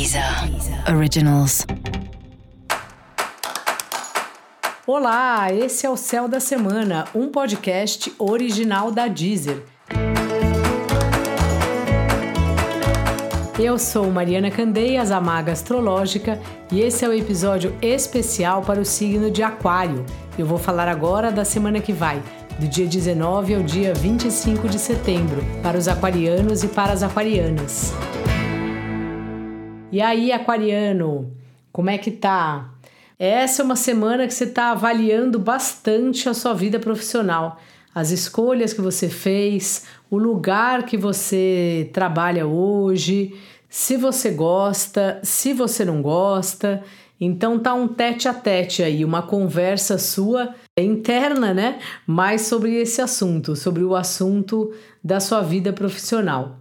Deezer Originals. Olá, esse é o Céu da Semana, um podcast original da Deezer. Eu sou Mariana Candeias, a Maga Astrológica, e esse é o episódio especial para o signo de Aquário. Eu vou falar agora da semana que vai, do dia 19 ao dia 25 de setembro, para os aquarianos e para as aquarianas. E aí, aquariano, como é que tá? Essa é uma semana que você está avaliando bastante a sua vida profissional, as escolhas que você fez, o lugar que você trabalha hoje, se você gosta, se você não gosta. Então tá um tete a tete aí, uma conversa sua interna, né? Mais sobre esse assunto, sobre o assunto da sua vida profissional.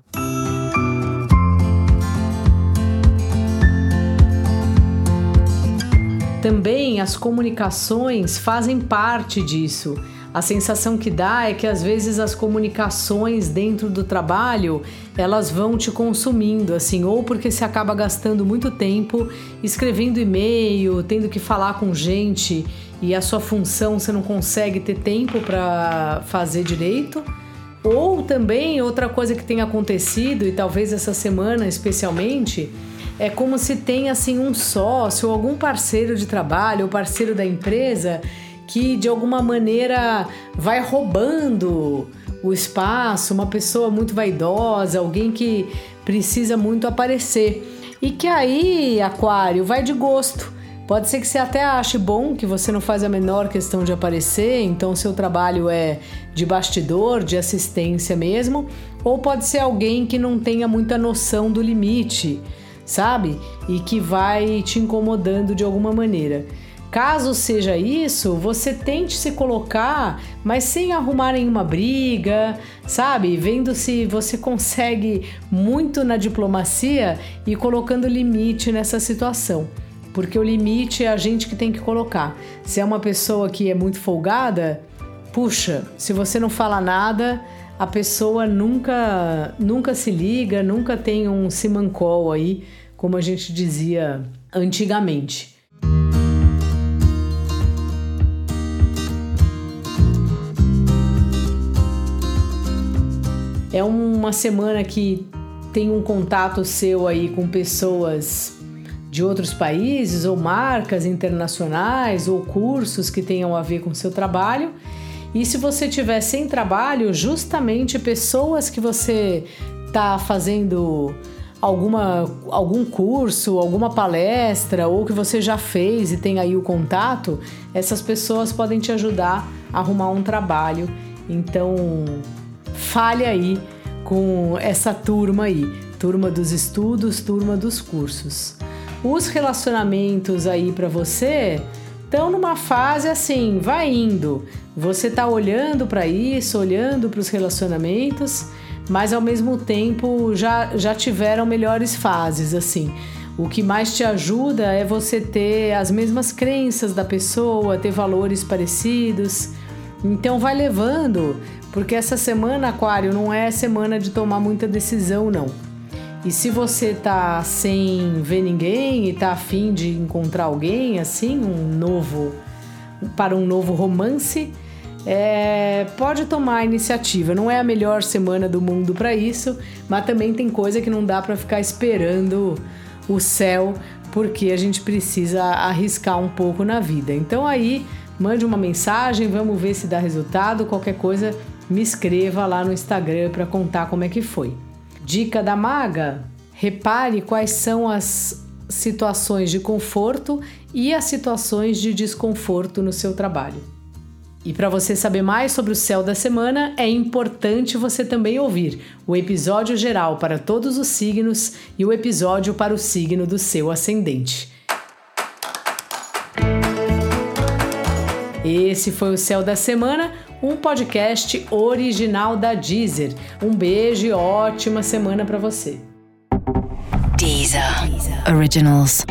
Também as comunicações fazem parte disso. A sensação que dá é que às vezes as comunicações dentro do trabalho, elas vão te consumindo, assim, ou porque você acaba gastando muito tempo escrevendo e-mail, tendo que falar com gente e a sua função você não consegue ter tempo para fazer direito. Ou também outra coisa que tem acontecido e talvez essa semana especialmente, é como se tem assim um sócio ou algum parceiro de trabalho ou parceiro da empresa que de alguma maneira vai roubando o espaço, uma pessoa muito vaidosa, alguém que precisa muito aparecer. E que aí, Aquário, vai de gosto. Pode ser que você até ache bom que você não faz a menor questão de aparecer, então seu trabalho é de bastidor, de assistência mesmo, ou pode ser alguém que não tenha muita noção do limite sabe? E que vai te incomodando de alguma maneira. Caso seja isso, você tente se colocar, mas sem arrumar nenhuma briga, sabe? Vendo se você consegue muito na diplomacia e colocando limite nessa situação. Porque o limite é a gente que tem que colocar. Se é uma pessoa que é muito folgada, puxa, se você não fala nada, a pessoa nunca nunca se liga, nunca tem um simancol aí como a gente dizia antigamente. É uma semana que tem um contato seu aí com pessoas de outros países ou marcas internacionais ou cursos que tenham a ver com seu trabalho. E se você tiver sem trabalho, justamente pessoas que você está fazendo alguma, algum curso, alguma palestra ou que você já fez e tem aí o contato, essas pessoas podem te ajudar a arrumar um trabalho. Então, fale aí com essa turma aí, turma dos estudos, turma dos cursos. Os relacionamentos aí para você estão numa fase assim, vai indo. Você tá olhando para isso, olhando para os relacionamentos mas ao mesmo tempo já, já tiveram melhores fases, assim. O que mais te ajuda é você ter as mesmas crenças da pessoa, ter valores parecidos. Então vai levando, porque essa semana, Aquário, não é semana de tomar muita decisão, não. E se você tá sem ver ninguém e tá afim de encontrar alguém, assim, um novo, para um novo romance, é, pode tomar a iniciativa. Não é a melhor semana do mundo para isso, mas também tem coisa que não dá para ficar esperando o céu, porque a gente precisa arriscar um pouco na vida. Então aí, mande uma mensagem, vamos ver se dá resultado. Qualquer coisa, me escreva lá no Instagram para contar como é que foi. Dica da maga: repare quais são as situações de conforto e as situações de desconforto no seu trabalho. E para você saber mais sobre o céu da semana, é importante você também ouvir o episódio geral para todos os signos e o episódio para o signo do seu ascendente. Esse foi o Céu da Semana, um podcast original da Deezer. Um beijo e ótima semana para você. Deezer. Originals.